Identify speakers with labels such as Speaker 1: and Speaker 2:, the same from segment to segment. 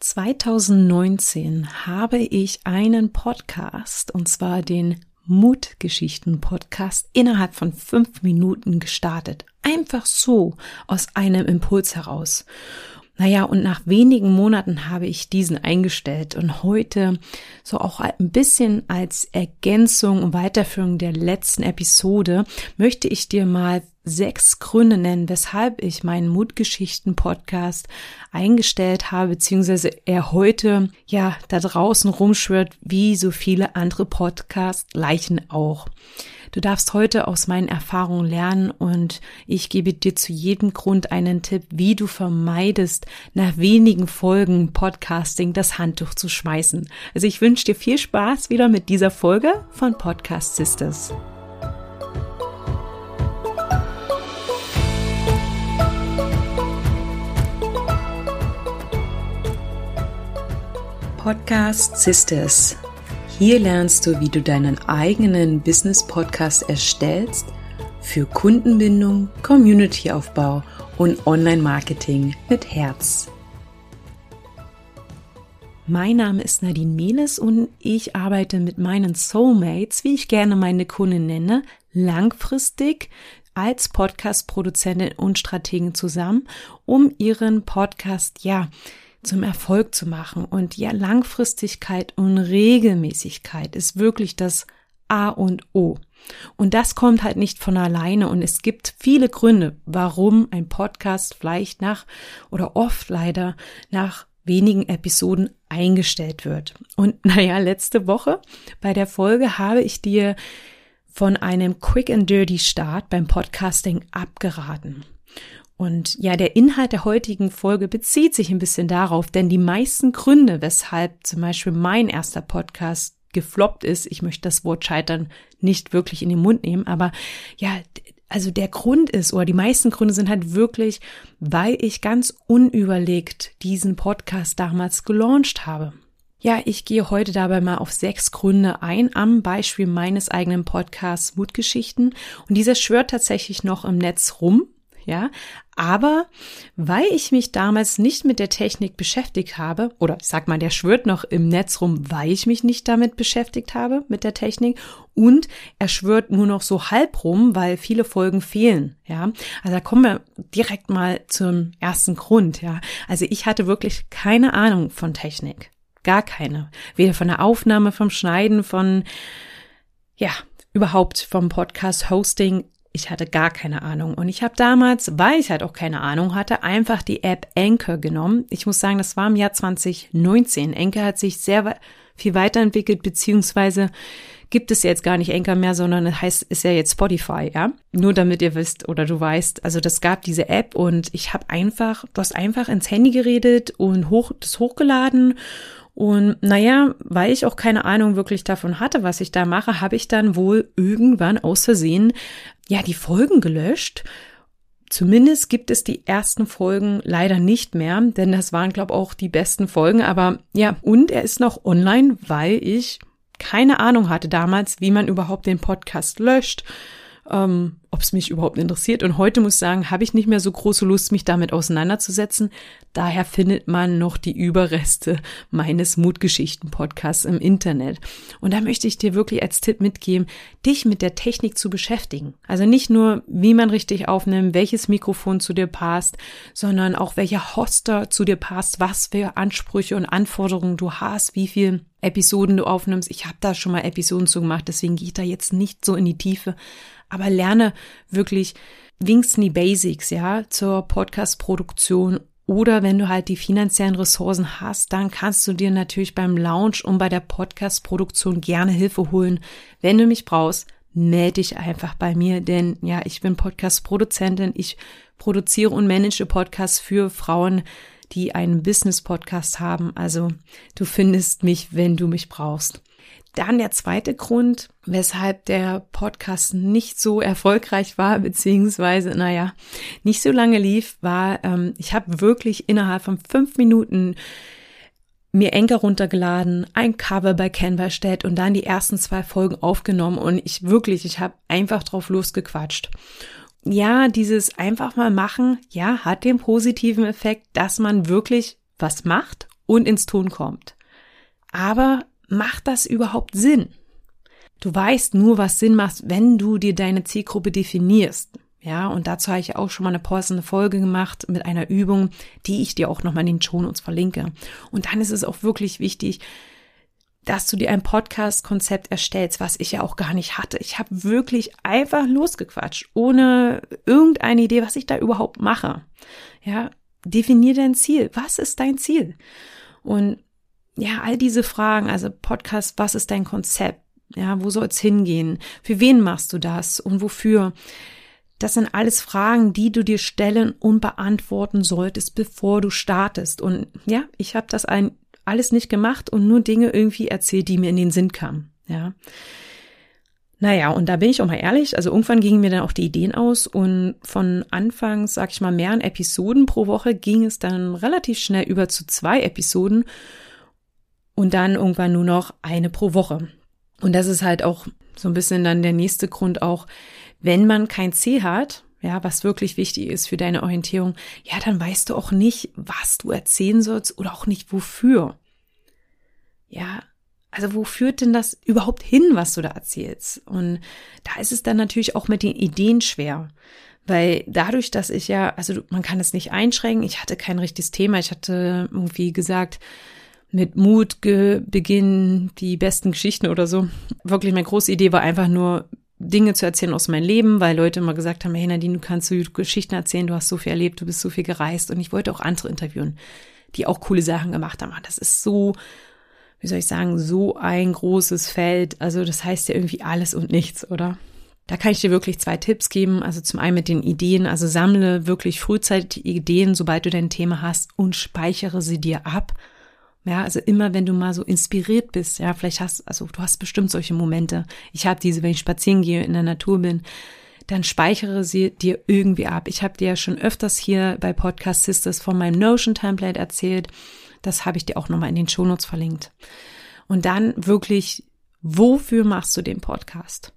Speaker 1: 2019 habe ich einen Podcast, und zwar den Mutgeschichten-Podcast, innerhalb von fünf Minuten gestartet. Einfach so, aus einem Impuls heraus. Naja, und nach wenigen Monaten habe ich diesen eingestellt und heute so auch ein bisschen als Ergänzung und Weiterführung der letzten Episode möchte ich dir mal sechs Gründe nennen, weshalb ich meinen Mutgeschichten-Podcast eingestellt habe, beziehungsweise er heute ja da draußen rumschwört, wie so viele andere Podcast-Leichen auch. Du darfst heute aus meinen Erfahrungen lernen und ich gebe dir zu jedem Grund einen Tipp, wie du vermeidest, nach wenigen Folgen Podcasting das Handtuch zu schmeißen. Also ich wünsche dir viel Spaß wieder mit dieser Folge von Podcast Sisters. Podcast Sisters. Hier lernst du, wie du deinen eigenen Business Podcast erstellst für Kundenbindung, Communityaufbau und Online-Marketing mit Herz. Mein Name ist Nadine Menes und ich arbeite mit meinen Soulmates, wie ich gerne meine Kunden nenne, langfristig als Podcast-Produzentin und Strategen zusammen, um ihren Podcast, ja, zum Erfolg zu machen. Und ja, Langfristigkeit und Regelmäßigkeit ist wirklich das A und O. Und das kommt halt nicht von alleine und es gibt viele Gründe, warum ein Podcast vielleicht nach oder oft leider nach wenigen Episoden eingestellt wird. Und naja, letzte Woche bei der Folge habe ich dir von einem Quick and Dirty Start beim Podcasting abgeraten. Und ja, der Inhalt der heutigen Folge bezieht sich ein bisschen darauf, denn die meisten Gründe, weshalb zum Beispiel mein erster Podcast gefloppt ist, ich möchte das Wort scheitern nicht wirklich in den Mund nehmen, aber ja, also der Grund ist, oder die meisten Gründe sind halt wirklich, weil ich ganz unüberlegt diesen Podcast damals gelauncht habe. Ja, ich gehe heute dabei mal auf sechs Gründe ein, am Beispiel meines eigenen Podcasts Mutgeschichten. Und dieser schwört tatsächlich noch im Netz rum ja. Aber weil ich mich damals nicht mit der Technik beschäftigt habe, oder ich sag mal, der schwört noch im Netz rum, weil ich mich nicht damit beschäftigt habe, mit der Technik, und er schwört nur noch so halb rum, weil viele Folgen fehlen, ja. Also da kommen wir direkt mal zum ersten Grund, ja. Also ich hatte wirklich keine Ahnung von Technik. Gar keine. Weder von der Aufnahme, vom Schneiden, von, ja, überhaupt vom Podcast Hosting ich hatte gar keine Ahnung. Und ich habe damals, weil ich halt auch keine Ahnung hatte, einfach die App Anchor genommen. Ich muss sagen, das war im Jahr 2019. Anchor hat sich sehr viel weiterentwickelt, beziehungsweise gibt es jetzt gar nicht Anchor mehr, sondern es heißt, ist ja jetzt Spotify, ja. Nur damit ihr wisst oder du weißt, also das gab diese App und ich habe einfach, du hast einfach ins Handy geredet und hoch, das hochgeladen und naja, weil ich auch keine Ahnung wirklich davon hatte, was ich da mache, habe ich dann wohl irgendwann aus Versehen ja die Folgen gelöscht. Zumindest gibt es die ersten Folgen leider nicht mehr, denn das waren, glaube ich, auch die besten Folgen. Aber ja, und er ist noch online, weil ich keine Ahnung hatte damals, wie man überhaupt den Podcast löscht ähm, ob es mich überhaupt interessiert. Und heute muss ich sagen, habe ich nicht mehr so große Lust, mich damit auseinanderzusetzen. Daher findet man noch die Überreste meines Mutgeschichten-Podcasts im Internet. Und da möchte ich dir wirklich als Tipp mitgeben, dich mit der Technik zu beschäftigen. Also nicht nur, wie man richtig aufnimmt, welches Mikrofon zu dir passt, sondern auch welcher Hoster zu dir passt, was für Ansprüche und Anforderungen du hast, wie viel Episoden du aufnimmst. Ich habe da schon mal Episoden zu gemacht, deswegen gehe ich da jetzt nicht so in die Tiefe aber lerne wirklich wenigstens die Basics, ja, zur Podcast-Produktion oder wenn du halt die finanziellen Ressourcen hast, dann kannst du dir natürlich beim Launch und bei der Podcast-Produktion gerne Hilfe holen. Wenn du mich brauchst, melde dich einfach bei mir, denn ja, ich bin Podcast-Produzentin. Ich produziere und manage Podcasts für Frauen, die einen Business-Podcast haben. Also du findest mich, wenn du mich brauchst. Dann der zweite Grund, weshalb der Podcast nicht so erfolgreich war, beziehungsweise, naja, nicht so lange lief, war, ähm, ich habe wirklich innerhalb von fünf Minuten mir Enker runtergeladen, ein Cover bei Canva erstellt und dann die ersten zwei Folgen aufgenommen und ich wirklich, ich habe einfach drauf losgequatscht. Ja, dieses einfach mal machen, ja, hat den positiven Effekt, dass man wirklich was macht und ins Tun kommt. Aber macht das überhaupt Sinn? Du weißt nur, was Sinn macht, wenn du dir deine Zielgruppe definierst. Ja, und dazu habe ich auch schon mal eine passende Folge gemacht mit einer Übung, die ich dir auch nochmal in den Show Notes verlinke. Und dann ist es auch wirklich wichtig, dass du dir ein Podcast-Konzept erstellst, was ich ja auch gar nicht hatte. Ich habe wirklich einfach losgequatscht, ohne irgendeine Idee, was ich da überhaupt mache. Ja, definier dein Ziel. Was ist dein Ziel? Und ja, all diese Fragen, also Podcast, was ist dein Konzept? Ja, wo soll es hingehen? Für wen machst du das und wofür? Das sind alles Fragen, die du dir stellen und beantworten solltest, bevor du startest. Und ja, ich habe das ein, alles nicht gemacht und nur Dinge irgendwie erzählt, die mir in den Sinn kamen. Ja. Naja, und da bin ich auch mal ehrlich, also irgendwann gingen mir dann auch die Ideen aus und von Anfangs, sag ich mal, mehreren Episoden pro Woche ging es dann relativ schnell über zu zwei Episoden und dann irgendwann nur noch eine pro Woche. Und das ist halt auch so ein bisschen dann der nächste Grund auch, wenn man kein Ziel hat, ja, was wirklich wichtig ist für deine Orientierung, ja, dann weißt du auch nicht, was du erzählen sollst oder auch nicht wofür. Ja, also wo führt denn das überhaupt hin, was du da erzählst? Und da ist es dann natürlich auch mit den Ideen schwer. Weil dadurch, dass ich ja, also man kann es nicht einschränken, ich hatte kein richtiges Thema, ich hatte irgendwie gesagt, mit Mut beginnen die besten Geschichten oder so. Wirklich, meine große Idee war einfach nur, Dinge zu erzählen aus meinem Leben, weil Leute immer gesagt haben, hey Nadine, du kannst so Geschichten erzählen, du hast so viel erlebt, du bist so viel gereist und ich wollte auch andere interviewen, die auch coole Sachen gemacht haben. Das ist so, wie soll ich sagen, so ein großes Feld. Also das heißt ja irgendwie alles und nichts, oder? Da kann ich dir wirklich zwei Tipps geben. Also zum einen mit den Ideen, also sammle wirklich frühzeitig Ideen, sobald du dein Thema hast und speichere sie dir ab ja, also immer, wenn du mal so inspiriert bist, ja, vielleicht hast, also du hast bestimmt solche Momente. Ich habe diese, wenn ich spazieren gehe, in der Natur bin, dann speichere sie dir irgendwie ab. Ich habe dir ja schon öfters hier bei Podcast Sisters von meinem Notion Template erzählt. Das habe ich dir auch nochmal in den Shownotes verlinkt. Und dann wirklich, wofür machst du den Podcast?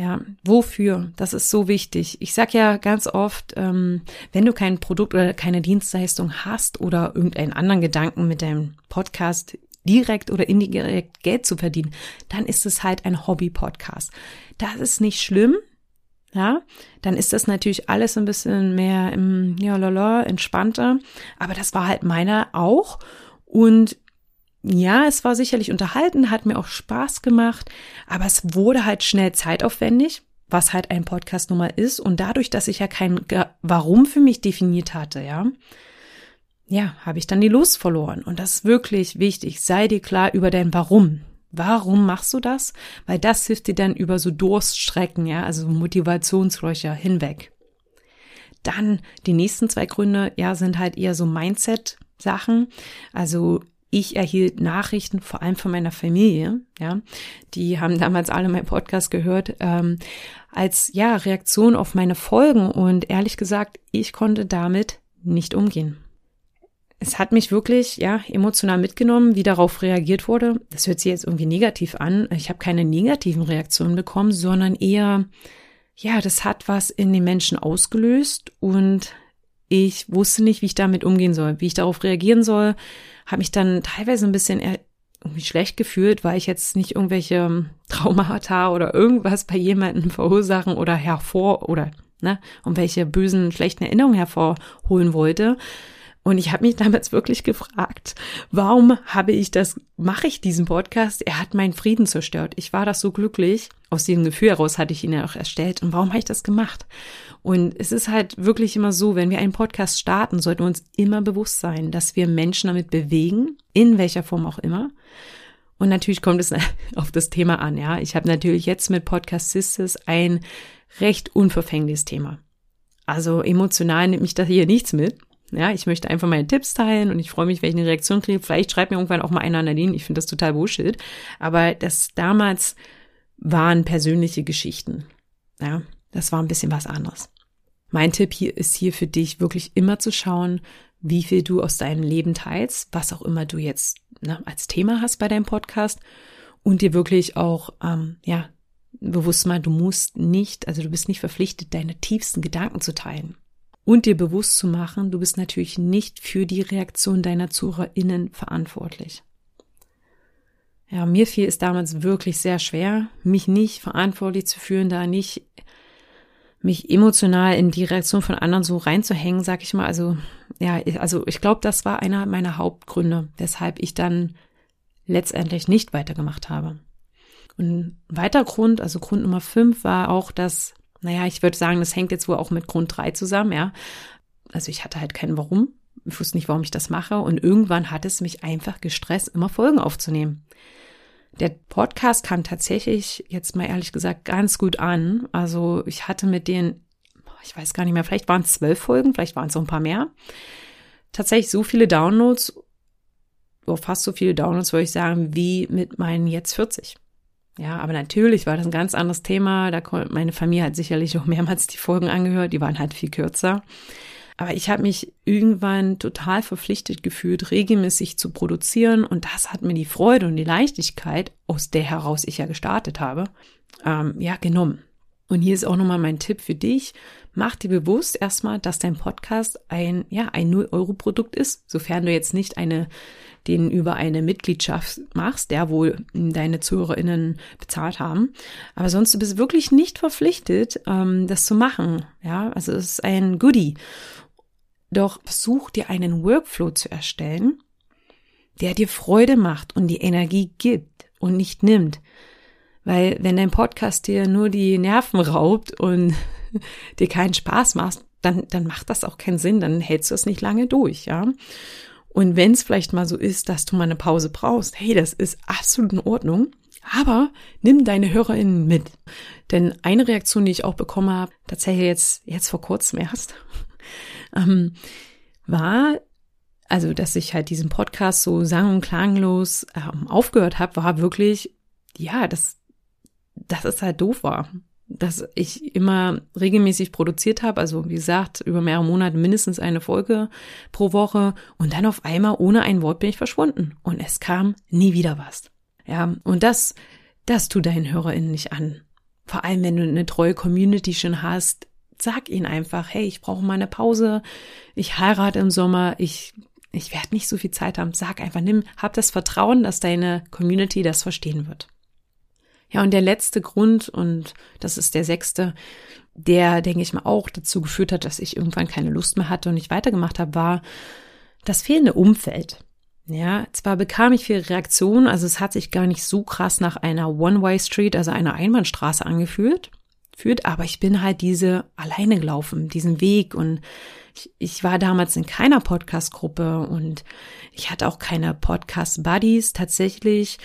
Speaker 1: Ja, wofür? Das ist so wichtig. Ich sag ja ganz oft, ähm, wenn du kein Produkt oder keine Dienstleistung hast oder irgendeinen anderen Gedanken mit deinem Podcast direkt oder indirekt Geld zu verdienen, dann ist es halt ein Hobby-Podcast. Das ist nicht schlimm. Ja, dann ist das natürlich alles ein bisschen mehr, im, ja, lala, entspannter. Aber das war halt meiner auch. Und ja, es war sicherlich unterhalten, hat mir auch Spaß gemacht, aber es wurde halt schnell zeitaufwendig, was halt ein Podcast nun mal ist. Und dadurch, dass ich ja kein Warum für mich definiert hatte, ja, ja, habe ich dann die Lust verloren. Und das ist wirklich wichtig. Sei dir klar über dein Warum. Warum machst du das? Weil das hilft dir dann über so Durststrecken, ja, also Motivationslöcher hinweg. Dann die nächsten zwei Gründe, ja, sind halt eher so Mindset-Sachen. Also ich erhielt Nachrichten, vor allem von meiner Familie, ja, die haben damals alle meinen Podcast gehört, ähm, als ja Reaktion auf meine Folgen und ehrlich gesagt, ich konnte damit nicht umgehen. Es hat mich wirklich ja emotional mitgenommen, wie darauf reagiert wurde. Das hört sich jetzt irgendwie negativ an. Ich habe keine negativen Reaktionen bekommen, sondern eher ja, das hat was in den Menschen ausgelöst und ich wusste nicht, wie ich damit umgehen soll, wie ich darauf reagieren soll, habe mich dann teilweise ein bisschen irgendwie schlecht gefühlt, weil ich jetzt nicht irgendwelche Traumata oder irgendwas bei jemandem verursachen oder hervor oder ne, um welche bösen, schlechten Erinnerungen hervorholen wollte, und ich habe mich damals wirklich gefragt, warum habe ich das, mache ich diesen Podcast? Er hat meinen Frieden zerstört. Ich war das so glücklich. Aus diesem Gefühl heraus hatte ich ihn ja auch erstellt. Und warum habe ich das gemacht? Und es ist halt wirklich immer so, wenn wir einen Podcast starten, sollten wir uns immer bewusst sein, dass wir Menschen damit bewegen, in welcher Form auch immer. Und natürlich kommt es auf das Thema an, ja. Ich habe natürlich jetzt mit Podcast Sisters ein recht unverfängliches Thema. Also emotional nimmt mich da hier nichts mit. Ja, ich möchte einfach meine Tipps teilen und ich freue mich, wenn ich eine Reaktion kriege. Vielleicht schreibt mir irgendwann auch mal einer Nadine. Ich finde das total Bullshit. Aber das damals waren persönliche Geschichten. Ja, das war ein bisschen was anderes. Mein Tipp hier ist hier für dich wirklich immer zu schauen, wie viel du aus deinem Leben teilst, was auch immer du jetzt ne, als Thema hast bei deinem Podcast und dir wirklich auch, ähm, ja, bewusst mal, du musst nicht, also du bist nicht verpflichtet, deine tiefsten Gedanken zu teilen. und dir bewusst zu machen, du bist natürlich nicht für die Reaktion deiner ZuhörerInnen verantwortlich. Ja, mir fiel es damals wirklich sehr schwer, mich nicht verantwortlich zu fühlen, da nicht mich emotional in die Reaktion von anderen so reinzuhängen, sag ich mal. Also, ja, also ich glaube, das war einer meiner Hauptgründe, weshalb ich dann letztendlich nicht weitergemacht habe. Und ein weiterer Grund, also Grund Nummer fünf, war auch, dass, naja, ich würde sagen, das hängt jetzt wohl auch mit Grund drei zusammen, ja. Also ich hatte halt keinen Warum. Ich wusste nicht, warum ich das mache. Und irgendwann hat es mich einfach gestresst, immer Folgen aufzunehmen. Der Podcast kam tatsächlich, jetzt mal ehrlich gesagt, ganz gut an. Also ich hatte mit denen, ich weiß gar nicht mehr, vielleicht waren es zwölf Folgen, vielleicht waren es so ein paar mehr. Tatsächlich so viele Downloads, oh, fast so viele Downloads, würde ich sagen, wie mit meinen jetzt 40. Ja, aber natürlich war das ein ganz anderes Thema. Da meine Familie hat sicherlich auch mehrmals die Folgen angehört, die waren halt viel kürzer. Aber ich habe mich irgendwann total verpflichtet gefühlt, regelmäßig zu produzieren. Und das hat mir die Freude und die Leichtigkeit, aus der heraus ich ja gestartet habe, ähm, ja, genommen. Und hier ist auch nochmal mein Tipp für dich. Mach dir bewusst erstmal, dass dein Podcast ein, ja, ein 0-Euro-Produkt ist, sofern du jetzt nicht eine, den über eine Mitgliedschaft machst, der wohl deine ZuhörerInnen bezahlt haben. Aber sonst du bist wirklich nicht verpflichtet, ähm, das zu machen. Ja, also es ist ein Goodie. Doch versuch dir einen Workflow zu erstellen, der dir Freude macht und die Energie gibt und nicht nimmt. Weil wenn dein Podcast dir nur die Nerven raubt und dir keinen Spaß macht, dann, dann macht das auch keinen Sinn, dann hältst du es nicht lange durch, ja. Und wenn es vielleicht mal so ist, dass du mal eine Pause brauchst, hey, das ist absolut in Ordnung. Aber nimm deine HörerInnen mit. Denn eine Reaktion, die ich auch bekommen habe, tatsächlich jetzt, jetzt vor kurzem erst, ähm, war, also dass ich halt diesen Podcast so sang- und klanglos ähm, aufgehört habe, war wirklich, ja, dass, dass es halt doof war. Dass ich immer regelmäßig produziert habe, also wie gesagt, über mehrere Monate mindestens eine Folge pro Woche und dann auf einmal ohne ein Wort bin ich verschwunden und es kam nie wieder was. Ja, und das, das tut deinen HörerInnen nicht an. Vor allem, wenn du eine treue Community schon hast, sag ihnen einfach, hey, ich brauche mal eine Pause, ich heirate im Sommer, ich, ich werde nicht so viel Zeit haben. Sag einfach, nimm, hab das Vertrauen, dass deine Community das verstehen wird. Ja, und der letzte Grund, und das ist der sechste, der, denke ich mal, auch dazu geführt hat, dass ich irgendwann keine Lust mehr hatte und nicht weitergemacht habe, war das fehlende Umfeld. Ja, zwar bekam ich viele Reaktionen, also es hat sich gar nicht so krass nach einer One-Way-Street, also einer Einbahnstraße angefühlt führt, aber ich bin halt diese alleine gelaufen, diesen Weg und ich, ich war damals in keiner Podcast-Gruppe und ich hatte auch keine Podcast-Buddies. Tatsächlich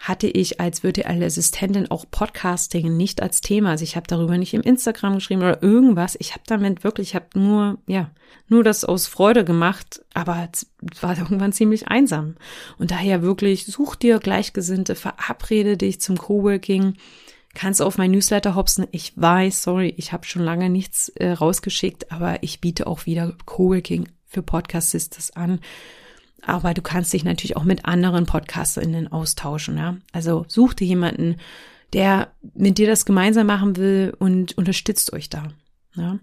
Speaker 1: hatte ich als virtuelle Assistentin auch Podcasting nicht als Thema. Also ich habe darüber nicht im Instagram geschrieben oder irgendwas. Ich habe damit wirklich, ich habe nur, ja, nur das aus Freude gemacht, aber es war irgendwann ziemlich einsam. Und daher wirklich, such dir Gleichgesinnte, verabrede dich zum Coworking kannst auf mein Newsletter hopsen. Ich weiß, sorry, ich habe schon lange nichts äh, rausgeschickt, aber ich biete auch wieder Coworking für Podcast Sisters an. Aber du kannst dich natürlich auch mit anderen PodcasterInnen austauschen. Ja? Also such dir jemanden, der mit dir das gemeinsam machen will und unterstützt euch da. Ja?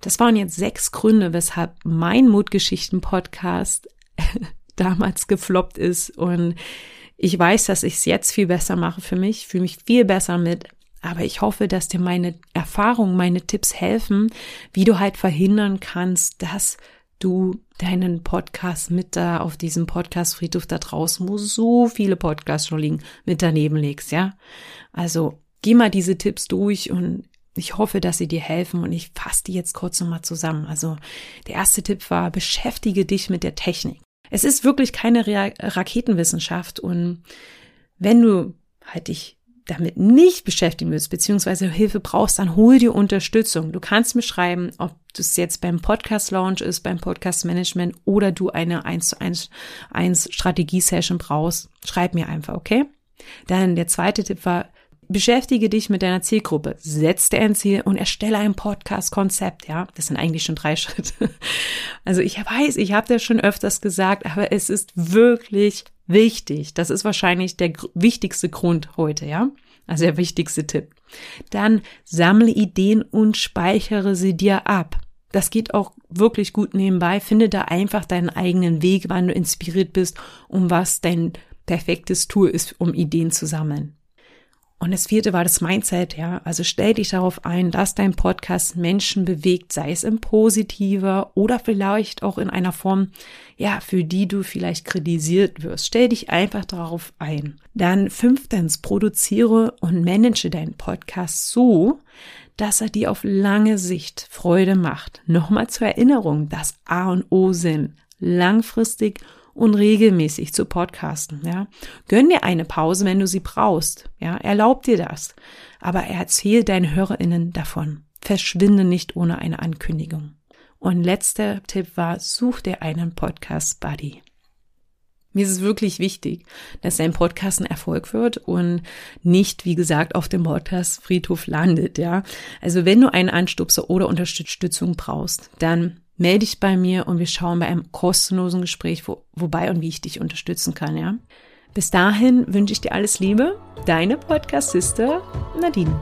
Speaker 1: Das waren jetzt sechs Gründe, weshalb mein Mutgeschichten-Podcast damals gefloppt ist und ich weiß, dass ich es jetzt viel besser mache für mich, fühle mich viel besser mit. Aber ich hoffe, dass dir meine Erfahrungen, meine Tipps helfen, wie du halt verhindern kannst, dass du deinen Podcast mit da auf diesem Podcast-Friedhof da draußen, wo so viele Podcasts schon liegen, mit daneben legst, ja? Also, geh mal diese Tipps durch und ich hoffe, dass sie dir helfen und ich fasse die jetzt kurz nochmal zusammen. Also, der erste Tipp war, beschäftige dich mit der Technik. Es ist wirklich keine Ra Raketenwissenschaft und wenn du halt dich damit nicht beschäftigen willst, beziehungsweise Hilfe brauchst, dann hol dir Unterstützung. Du kannst mir schreiben, ob das jetzt beim Podcast Launch ist, beim Podcast Management oder du eine 1 zu 1, 1 Strategie-Session brauchst. Schreib mir einfach, okay? Dann der zweite Tipp war, beschäftige dich mit deiner Zielgruppe, setz dir ein Ziel und erstelle ein Podcast-Konzept. Ja, das sind eigentlich schon drei Schritte. Also ich weiß, ich habe das schon öfters gesagt, aber es ist wirklich wichtig. Das ist wahrscheinlich der wichtigste Grund heute, ja. Also der wichtigste Tipp. Dann sammle Ideen und speichere sie dir ab. Das geht auch wirklich gut nebenbei. Finde da einfach deinen eigenen Weg, wann du inspiriert bist und was dein perfektes Tool ist, um Ideen zu sammeln. Und das vierte war das Mindset, ja. Also stell dich darauf ein, dass dein Podcast Menschen bewegt, sei es im positiver oder vielleicht auch in einer Form, ja, für die du vielleicht kritisiert wirst. Stell dich einfach darauf ein. Dann fünftens, produziere und manage deinen Podcast so, dass er dir auf lange Sicht Freude macht. Nochmal zur Erinnerung, das A und O sind langfristig und regelmäßig zu podcasten, ja. Gönn dir eine Pause, wenn du sie brauchst, ja. Erlaub dir das. Aber erzähl deinen HörerInnen davon. Verschwinde nicht ohne eine Ankündigung. Und letzter Tipp war, such dir einen Podcast Buddy. Mir ist es wirklich wichtig, dass dein Podcast ein Erfolg wird und nicht, wie gesagt, auf dem Podcast Friedhof landet, ja. Also wenn du einen Anstupser oder Unterstützung brauchst, dann melde dich bei mir und wir schauen bei einem kostenlosen Gespräch, wo, wobei und wie ich dich unterstützen kann, ja. Bis dahin wünsche ich dir alles Liebe. Deine Podcast-Sister Nadine.